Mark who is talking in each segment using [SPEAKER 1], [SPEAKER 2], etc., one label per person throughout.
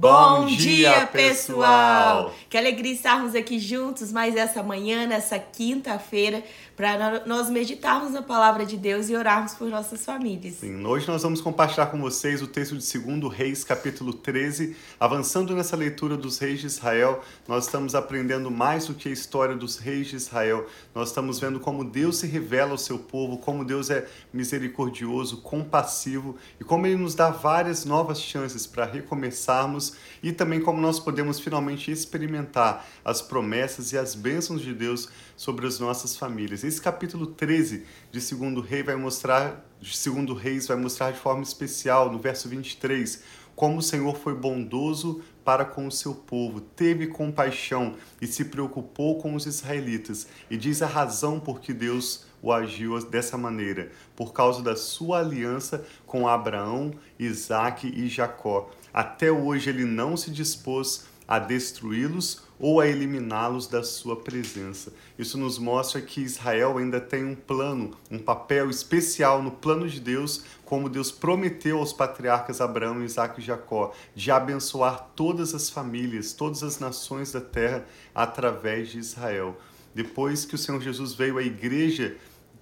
[SPEAKER 1] Bom, dia, pessoal! Que alegria estarmos aqui juntos mais essa manhã, nessa quinta-feira, para nós meditarmos na palavra de Deus e orarmos por nossas famílias.
[SPEAKER 2] Sim, hoje nós vamos compartilhar com vocês o texto de 2 Reis, capítulo 13. Avançando nessa leitura dos reis de Israel, nós estamos aprendendo mais do que a história dos reis de Israel. Nós estamos vendo como Deus se revela ao seu povo, como Deus é misericordioso, compassivo e como ele nos dá várias novas chances para recomeçarmos e também como nós podemos finalmente experimentar as promessas e as bênçãos de Deus sobre as nossas famílias. Esse capítulo 13 de Segundo Rei vai mostrar, Segundo Reis vai mostrar de forma especial no verso 23 como o Senhor foi bondoso para com o seu povo, teve compaixão e se preocupou com os israelitas, e diz a razão por que Deus o agiu dessa maneira, por causa da sua aliança com Abraão, Isaque e Jacó. Até hoje ele não se dispôs a destruí-los ou a eliminá-los da sua presença. Isso nos mostra que Israel ainda tem um plano, um papel especial no plano de Deus, como Deus prometeu aos patriarcas Abraão, Isaac e Jacó, de abençoar todas as famílias, todas as nações da terra através de Israel. Depois que o Senhor Jesus veio à igreja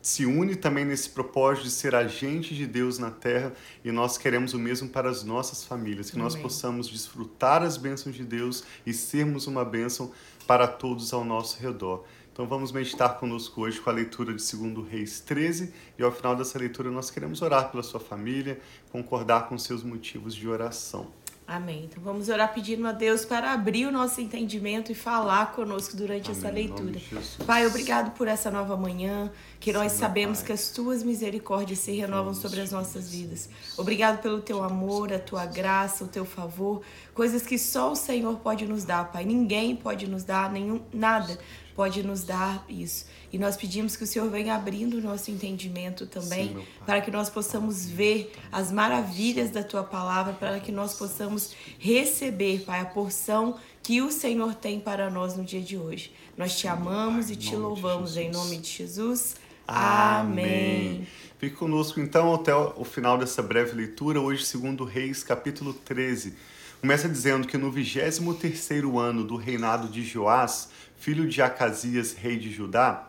[SPEAKER 2] se une também nesse propósito de ser agente de Deus na terra e nós queremos o mesmo para as nossas famílias, que Amém. nós possamos desfrutar as bênçãos de Deus e sermos uma bênção para todos ao nosso redor. Então vamos meditar conosco hoje com a leitura de 2 Reis 13 e ao final dessa leitura nós queremos orar pela sua família, concordar com seus motivos de oração.
[SPEAKER 1] Amém. Então vamos orar pedindo a Deus para abrir o nosso entendimento e falar conosco durante Amém. essa leitura. Pai, obrigado por essa nova manhã, que nós sabemos que as tuas misericórdias se renovam sobre as nossas vidas. Obrigado pelo teu amor, a tua graça, o teu favor, coisas que só o Senhor pode nos dar, Pai. Ninguém pode nos dar nenhum nada pode nos dar isso. E nós pedimos que o Senhor venha abrindo o nosso entendimento também, Sim, para que nós possamos ver as maravilhas da tua palavra, para que nós possamos receber, Pai, a porção que o Senhor tem para nós no dia de hoje. Nós te amamos e te louvamos em nome de Jesus. Amém.
[SPEAKER 2] Fique conosco então até o final dessa breve leitura, hoje, segundo Reis, capítulo 13. Começa dizendo que no 23º ano do reinado de Joás, filho de Acasias, rei de Judá,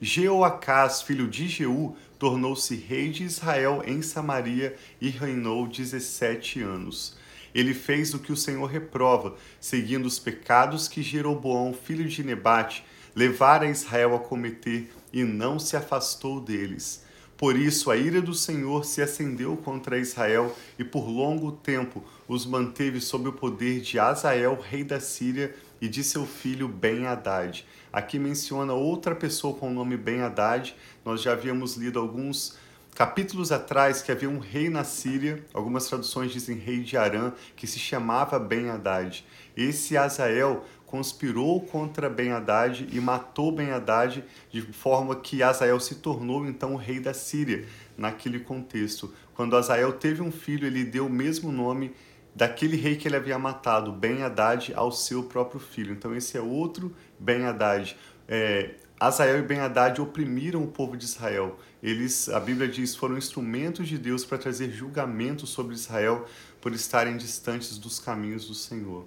[SPEAKER 2] Jeoacás, filho de Jeú, tornou-se rei de Israel em Samaria e reinou 17 anos. Ele fez o que o Senhor reprova, seguindo os pecados que Jeroboão, filho de Nebate, levara Israel a cometer e não se afastou deles. Por isso a ira do Senhor se acendeu contra Israel e por longo tempo os manteve sob o poder de Azael, rei da Síria, e de seu filho Ben-Hadad. Aqui menciona outra pessoa com o nome Ben-Hadad. Nós já havíamos lido alguns capítulos atrás que havia um rei na Síria, algumas traduções dizem rei de Arã, que se chamava Ben-Hadad. Esse Azael conspirou contra Ben-Hadad e matou Ben-Hadad de forma que Azael se tornou então o rei da Síria naquele contexto. Quando Azael teve um filho, ele deu o mesmo nome daquele rei que ele havia matado, Ben Haddad, ao seu próprio filho. Então esse é outro Ben Haddad. É, Azael e Ben Haddad oprimiram o povo de Israel. Eles, a Bíblia diz, foram instrumentos de Deus para trazer julgamento sobre Israel por estarem distantes dos caminhos do Senhor.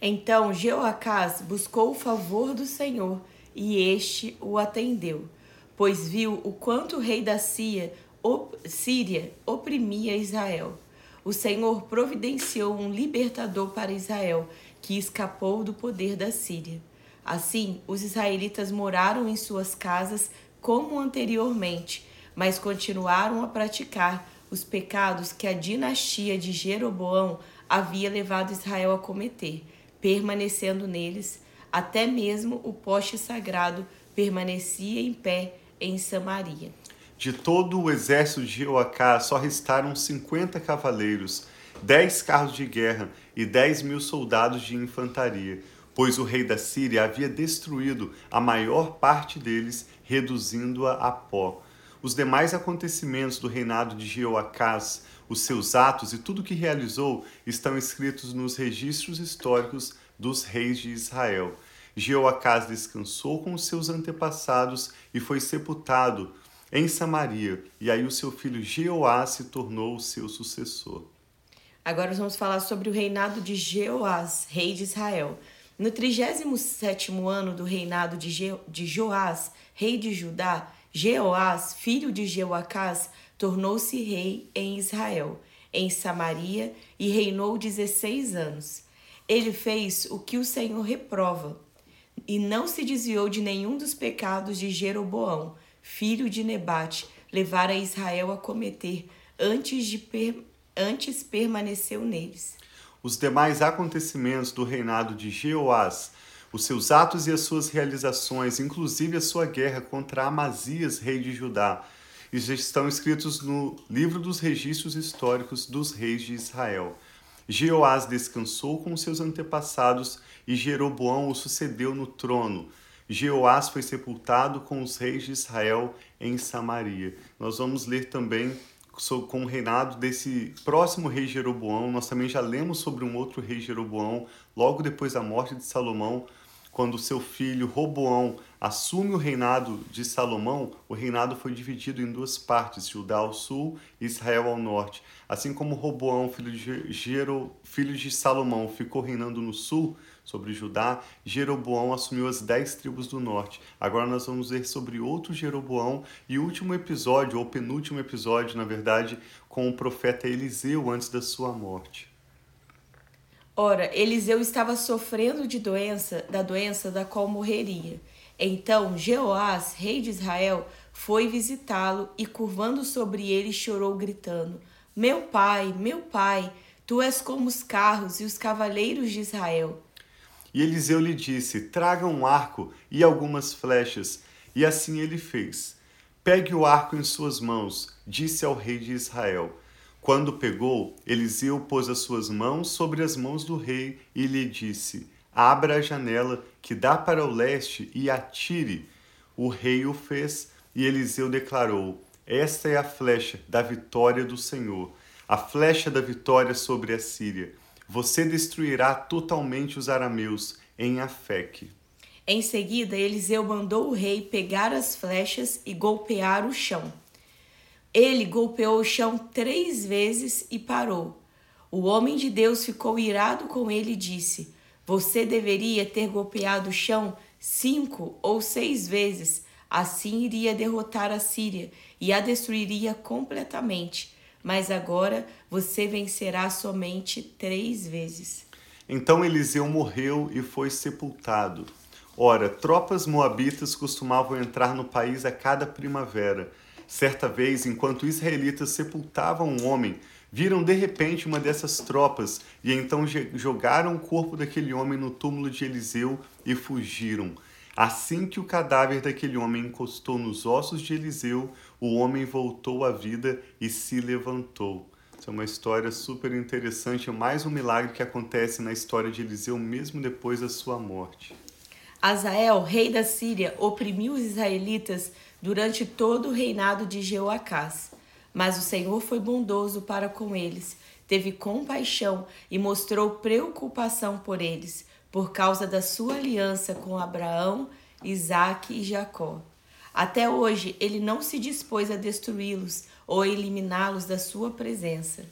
[SPEAKER 1] Então Jeoacás buscou o favor do Senhor e este o atendeu, pois viu o quanto o rei da Síria oprimia Israel o Senhor providenciou um libertador para Israel, que escapou do poder da Síria. Assim, os israelitas moraram em suas casas como anteriormente, mas continuaram a praticar os pecados que a dinastia de Jeroboão havia levado Israel a cometer, permanecendo neles, até mesmo o poste sagrado permanecia em pé em Samaria.
[SPEAKER 2] De todo o exército de Jeoacá só restaram 50 cavaleiros, 10 carros de guerra e 10 mil soldados de infantaria, pois o rei da Síria havia destruído a maior parte deles, reduzindo-a a pó. Os demais acontecimentos do reinado de Jeoacás, os seus atos e tudo o que realizou estão escritos nos registros históricos dos reis de Israel. Jeoacás descansou com os seus antepassados e foi sepultado em Samaria, e aí o seu filho Jeoás se tornou o seu sucessor.
[SPEAKER 1] Agora vamos falar sobre o reinado de Jeoás, rei de Israel. No 37 ano do reinado de, Je de Joás, rei de Judá, Jeoás, filho de Jeoacás, tornou-se rei em Israel, em Samaria, e reinou 16 anos. Ele fez o que o Senhor reprova, e não se desviou de nenhum dos pecados de Jeroboão, filho de Nebate, levara Israel a cometer, antes, de per... antes permaneceu neles.
[SPEAKER 2] Os demais acontecimentos do reinado de Jeoás, os seus atos e as suas realizações, inclusive a sua guerra contra Amazias, rei de Judá, estão escritos no livro dos registros históricos dos reis de Israel. Jeoás descansou com seus antepassados e Jeroboão o sucedeu no trono. Jeoás foi sepultado com os reis de Israel em Samaria. Nós vamos ler também com o reinado desse próximo rei Jeroboão. Nós também já lemos sobre um outro rei Jeroboão, logo depois da morte de Salomão, quando seu filho Roboão assume o reinado de Salomão, o reinado foi dividido em duas partes, Judá ao sul e Israel ao norte. Assim como Roboão, filho de, Jero, filho de Salomão, ficou reinando no sul sobre Judá, Jeroboão assumiu as dez tribos do norte. Agora nós vamos ver sobre outro Jeroboão e último episódio, ou penúltimo episódio, na verdade, com o profeta Eliseu antes da sua morte.
[SPEAKER 1] Ora, Eliseu estava sofrendo de doença, da doença da qual morreria. Então Jeoás, rei de Israel, foi visitá-lo e curvando sobre ele chorou gritando: Meu pai, meu pai, tu és como os carros e os cavaleiros de Israel.
[SPEAKER 2] E Eliseu lhe disse: Traga um arco e algumas flechas. E assim ele fez. Pegue o arco em suas mãos, disse ao rei de Israel. Quando pegou, Eliseu pôs as suas mãos sobre as mãos do rei e lhe disse: Abra a janela que dá para o leste e atire. O rei o fez e Eliseu declarou: Esta é a flecha da vitória do Senhor, a flecha da vitória sobre a Síria. Você destruirá totalmente os arameus em Afeque.
[SPEAKER 1] Em seguida, Eliseu mandou o rei pegar as flechas e golpear o chão. Ele golpeou o chão três vezes e parou. O homem de Deus ficou irado com ele e disse: Você deveria ter golpeado o chão cinco ou seis vezes. Assim iria derrotar a Síria e a destruiria completamente. Mas agora você vencerá somente três vezes.
[SPEAKER 2] Então Eliseu morreu e foi sepultado. Ora, tropas moabitas costumavam entrar no país a cada primavera Certa vez, enquanto israelitas sepultavam um homem, viram de repente uma dessas tropas e então jogaram o corpo daquele homem no túmulo de Eliseu e fugiram. Assim que o cadáver daquele homem encostou nos ossos de Eliseu, o homem voltou à vida e se levantou. Isso é uma história super interessante, é mais um milagre que acontece na história de Eliseu mesmo depois da sua morte.
[SPEAKER 1] Azael, rei da Síria, oprimiu os israelitas durante todo o reinado de Jeoacás. Mas o Senhor foi bondoso para com eles, teve compaixão e mostrou preocupação por eles, por causa da sua aliança com Abraão, Isaque e Jacó. Até hoje ele não se dispôs a destruí-los ou eliminá-los da sua presença.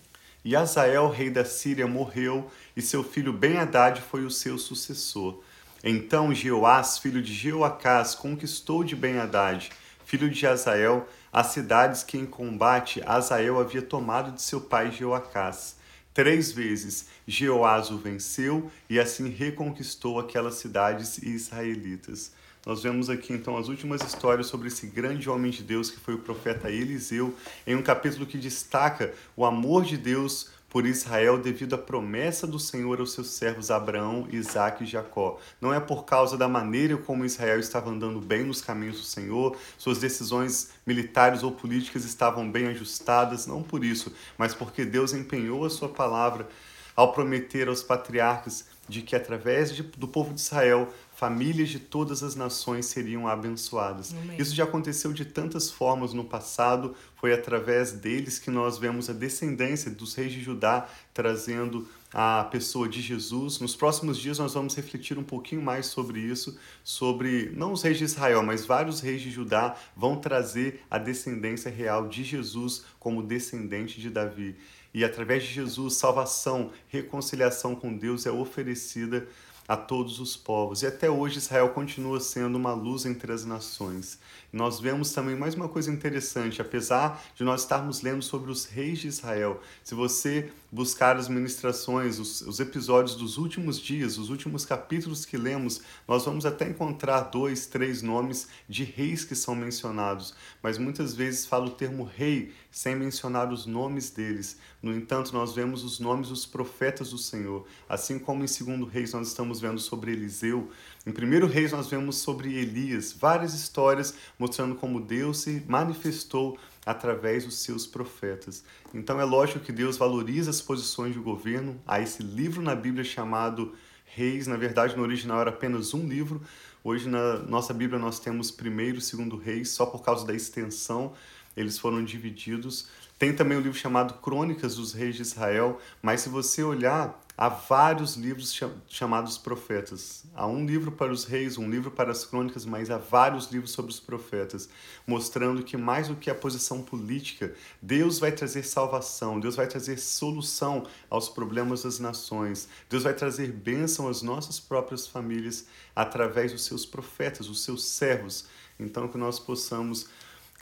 [SPEAKER 2] E Azael, rei da Síria, morreu, e seu filho Ben-Hadad foi o seu sucessor. Então Jeoás, filho de Jeoacás, conquistou de Ben-Hadad filho de Azael, as cidades que em combate Azael havia tomado de seu pai Jeoacás. Três vezes Jeoás o venceu e assim reconquistou aquelas cidades israelitas. Nós vemos aqui então as últimas histórias sobre esse grande homem de Deus que foi o profeta Eliseu, em um capítulo que destaca o amor de Deus por Israel devido à promessa do Senhor aos seus servos Abraão, Isaque e Jacó. Não é por causa da maneira como Israel estava andando bem nos caminhos do Senhor, suas decisões militares ou políticas estavam bem ajustadas, não por isso, mas porque Deus empenhou a sua palavra ao prometer aos patriarcas de que através de, do povo de Israel famílias de todas as nações seriam abençoadas. Amém. Isso já aconteceu de tantas formas no passado, foi através deles que nós vemos a descendência dos reis de Judá trazendo a pessoa de Jesus. Nos próximos dias nós vamos refletir um pouquinho mais sobre isso, sobre não os reis de Israel, mas vários reis de Judá vão trazer a descendência real de Jesus como descendente de Davi. E através de Jesus, salvação, reconciliação com Deus é oferecida a todos os povos. E até hoje Israel continua sendo uma luz entre as nações. Nós vemos também mais uma coisa interessante, apesar de nós estarmos lendo sobre os reis de Israel, se você buscar as ministrações, os, os episódios dos últimos dias, os últimos capítulos que lemos, nós vamos até encontrar dois, três nomes de reis que são mencionados, mas muitas vezes fala o termo rei sem mencionar os nomes deles. No entanto, nós vemos os nomes dos profetas do Senhor, assim como em segundo reis nós estamos vendo sobre Eliseu, em 1 Reis, nós vemos sobre Elias várias histórias mostrando como Deus se manifestou através dos seus profetas. Então é lógico que Deus valoriza as posições de governo. Há esse livro na Bíblia chamado Reis, na verdade no original era apenas um livro. Hoje na nossa Bíblia nós temos primeiro segundo Reis, só por causa da extensão eles foram divididos. Tem também o um livro chamado Crônicas dos Reis de Israel, mas se você olhar Há vários livros chamados profetas. Há um livro para os reis, um livro para as crônicas, mas há vários livros sobre os profetas, mostrando que mais do que a posição política, Deus vai trazer salvação, Deus vai trazer solução aos problemas das nações, Deus vai trazer bênção às nossas próprias famílias através dos seus profetas, os seus servos. Então, que nós possamos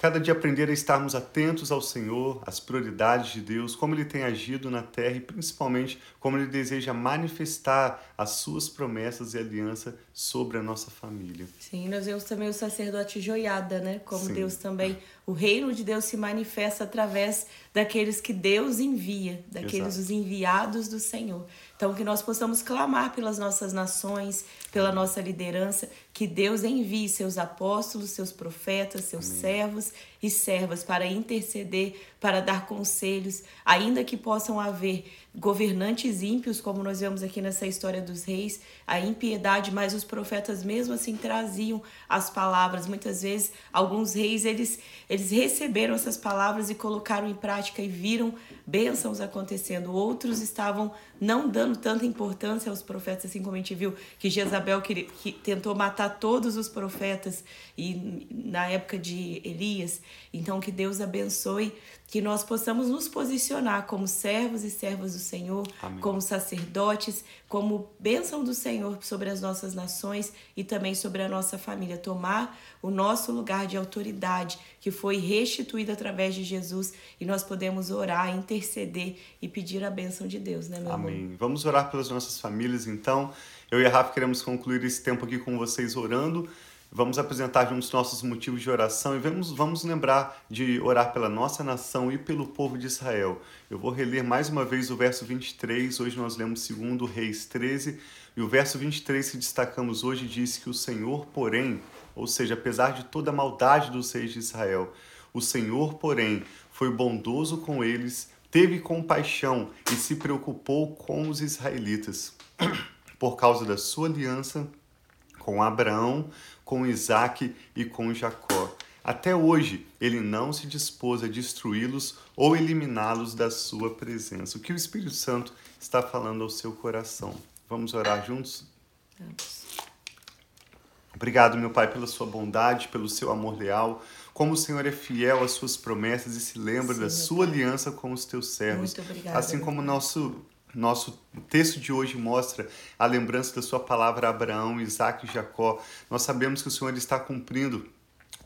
[SPEAKER 2] Cada dia aprender a estarmos atentos ao Senhor, às prioridades de Deus, como Ele tem agido na terra e principalmente como Ele deseja manifestar as suas promessas e aliança sobre a nossa família.
[SPEAKER 1] Sim, nós vemos também o sacerdote joiada, né? Como Sim. Deus também, o reino de Deus se manifesta através daqueles que Deus envia, daqueles os enviados do Senhor. Então, que nós possamos clamar pelas nossas nações, pela nossa liderança, que Deus envie seus apóstolos, seus profetas, seus Amém. servos e servas para interceder, para dar conselhos, ainda que possam haver governantes ímpios, como nós vemos aqui nessa história dos reis, a impiedade, mas os profetas mesmo assim traziam as palavras. Muitas vezes, alguns reis, eles, eles receberam essas palavras e colocaram em prática e viram bênçãos acontecendo. Outros estavam não dando tanta importância aos profetas, assim como a gente viu que Jezabel que, que tentou matar todos os profetas e na época de Elias. Então, que Deus abençoe, que nós possamos nos posicionar como servos e servas do Senhor, Amém. como sacerdotes, como bênção do Senhor sobre as nossas nações e também sobre a nossa família. Tomar o nosso lugar de autoridade, que foi restituído através de Jesus, e nós podemos orar, interceder e pedir a bênção de Deus, né, meu
[SPEAKER 2] Amém.
[SPEAKER 1] amor?
[SPEAKER 2] Vamos orar pelas nossas famílias, então. Eu e a Rafa queremos concluir esse tempo aqui com vocês orando. Vamos apresentar juntos nossos motivos de oração e vamos, vamos lembrar de orar pela nossa nação e pelo povo de Israel. Eu vou reler mais uma vez o verso 23, hoje nós lemos segundo Reis 13, e o verso 23 que destacamos hoje diz que o Senhor, porém, ou seja, apesar de toda a maldade dos reis de Israel, o Senhor, porém, foi bondoso com eles, teve compaixão e se preocupou com os israelitas, por causa da sua aliança com Abraão, com Isaac e com Jacó. Até hoje, ele não se dispôs a destruí-los ou eliminá-los da sua presença. O que o Espírito Santo está falando ao seu coração? Vamos orar juntos? Vamos. Obrigado, meu Pai, pela sua bondade, pelo seu amor leal. Como o Senhor é fiel às suas promessas e se lembra Sim, da sua pai. aliança com os teus servos. Muito obrigada, assim como nosso nosso texto de hoje mostra a lembrança da sua palavra a Abraão, Isaac e Jacó. Nós sabemos que o Senhor está cumprindo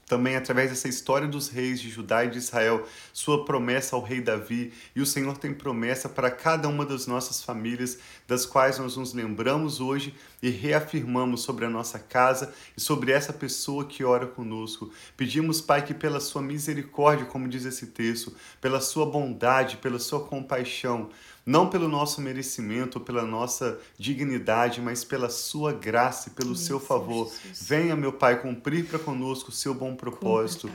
[SPEAKER 2] também através dessa história dos reis de Judá e de Israel, sua promessa ao rei Davi, e o Senhor tem promessa para cada uma das nossas famílias, das quais nós nos lembramos hoje e reafirmamos sobre a nossa casa e sobre essa pessoa que ora conosco. Pedimos, Pai, que pela sua misericórdia, como diz esse texto, pela sua bondade, pela sua compaixão, não pelo nosso merecimento, pela nossa dignidade, mas pela sua graça e pelo Isso, seu favor. Jesus. Venha, meu Pai, cumprir para conosco o seu bom propósito.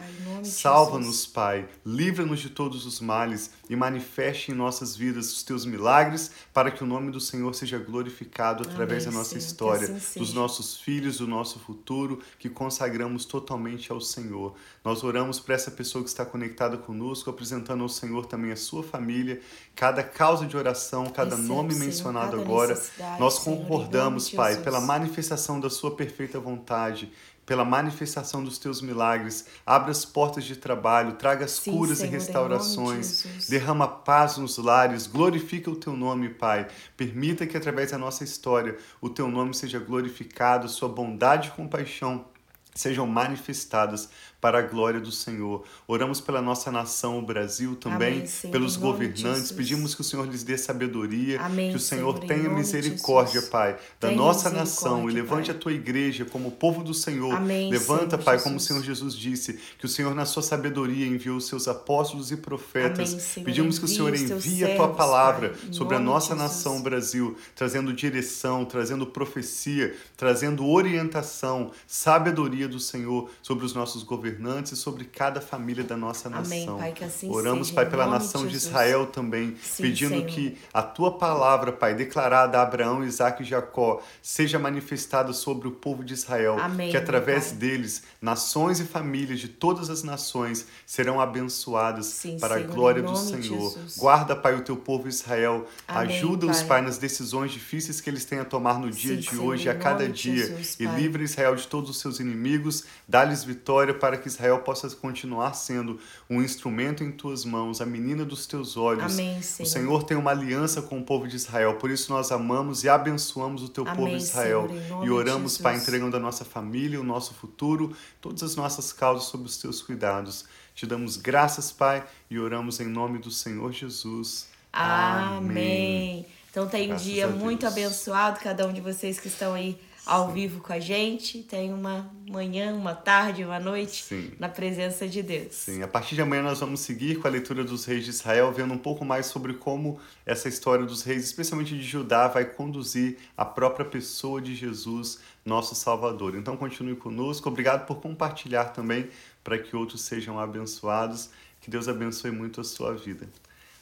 [SPEAKER 2] Salva-nos, Pai, livra-nos de todos os males e manifeste em nossas vidas os teus milagres para que o nome do Senhor seja glorificado através Amém, da nossa Senhor, história, assim dos nossos filhos, do nosso futuro, que consagramos totalmente ao Senhor. Nós oramos para essa pessoa que está conectada conosco, apresentando ao Senhor também a sua família, cada causa de oração, cada Recebe, nome mencionado Senhor, agora. Nós concordamos, Senhor, Pai, pela manifestação da Sua perfeita vontade pela manifestação dos teus milagres. Abra as portas de trabalho, traga as
[SPEAKER 1] Sim,
[SPEAKER 2] curas
[SPEAKER 1] Senhor,
[SPEAKER 2] e restaurações.
[SPEAKER 1] de.
[SPEAKER 2] Derrama paz nos lares, glorifica o teu nome, Pai. Permita que através da nossa história o teu nome seja glorificado, sua bondade e compaixão sejam manifestadas para a glória do Senhor. Oramos pela nossa nação, o Brasil também,
[SPEAKER 1] Amém, Senhor,
[SPEAKER 2] pelos governantes.
[SPEAKER 1] Jesus.
[SPEAKER 2] Pedimos que o Senhor lhes dê sabedoria,
[SPEAKER 1] Amém,
[SPEAKER 2] que o Senhor,
[SPEAKER 1] Senhor,
[SPEAKER 2] tenha misericórdia,
[SPEAKER 1] Jesus.
[SPEAKER 2] Pai, da
[SPEAKER 1] Tenha
[SPEAKER 2] nossa nação e levante
[SPEAKER 1] Pai.
[SPEAKER 2] a tua igreja como povo do Senhor.
[SPEAKER 1] Amém,
[SPEAKER 2] Levanta,
[SPEAKER 1] Senhor
[SPEAKER 2] Pai, como o
[SPEAKER 1] Jesus.
[SPEAKER 2] Senhor Jesus disse, que o Senhor na sua sabedoria enviou os seus apóstolos e profetas. Pedimos que o Senhor envie a tua palavra
[SPEAKER 1] Pai,
[SPEAKER 2] sobre a nossa
[SPEAKER 1] Jesus.
[SPEAKER 2] nação, Brasil, trazendo direção, trazendo profecia, trazendo orientação, sabedoria do Senhor sobre os nossos governantes e sobre cada família da nossa
[SPEAKER 1] Amém,
[SPEAKER 2] nação.
[SPEAKER 1] Pai, que assim
[SPEAKER 2] Oramos,
[SPEAKER 1] seja,
[SPEAKER 2] Pai, pela
[SPEAKER 1] de
[SPEAKER 2] nação de. Israel também,
[SPEAKER 1] Sim,
[SPEAKER 2] pedindo
[SPEAKER 1] Senhor.
[SPEAKER 2] que a tua palavra, Pai, declarada a Abraão, Isaac e Jacó, seja manifestada sobre o povo de Israel,
[SPEAKER 1] Amém,
[SPEAKER 2] que através deles, nações e famílias de todas as nações serão abençoadas
[SPEAKER 1] Sim,
[SPEAKER 2] para a
[SPEAKER 1] Senhor,
[SPEAKER 2] glória
[SPEAKER 1] em
[SPEAKER 2] do Senhor. Guarda, Pai, o teu povo Israel. Ajuda-os,
[SPEAKER 1] Pai.
[SPEAKER 2] Pai, nas decisões difíceis que eles têm a tomar no dia
[SPEAKER 1] Sim,
[SPEAKER 2] de hoje, a cada dia.
[SPEAKER 1] Jesus,
[SPEAKER 2] e
[SPEAKER 1] Pai.
[SPEAKER 2] livra Israel de todos os seus inimigos. Dá-lhes vitória para que Israel possa continuar sendo um instrumento em tuas mãos, a menina dos teus olhos.
[SPEAKER 1] Amém, Senhor.
[SPEAKER 2] O Senhor tem uma aliança com o povo de Israel, por isso nós amamos e abençoamos o teu
[SPEAKER 1] Amém,
[SPEAKER 2] povo Israel.
[SPEAKER 1] Senhor,
[SPEAKER 2] e oramos, Pai, entregando a nossa família, o nosso futuro, todas as nossas causas sob os teus cuidados. Te damos graças, Pai, e oramos em nome do Senhor Jesus.
[SPEAKER 1] Amém. Então tem um dia muito abençoado, cada um de vocês que estão aí ao vivo com a gente. Tem uma manhã, uma tarde, uma noite
[SPEAKER 2] Sim.
[SPEAKER 1] na presença de Deus.
[SPEAKER 2] Sim, a partir de amanhã nós vamos seguir com a leitura dos reis de Israel, vendo um pouco mais sobre como essa história dos reis, especialmente de Judá, vai conduzir a própria pessoa de Jesus, nosso Salvador. Então continue conosco. Obrigado por compartilhar também para que outros sejam abençoados. Que Deus abençoe muito a sua vida.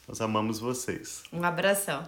[SPEAKER 2] Nós amamos vocês.
[SPEAKER 1] Um abração.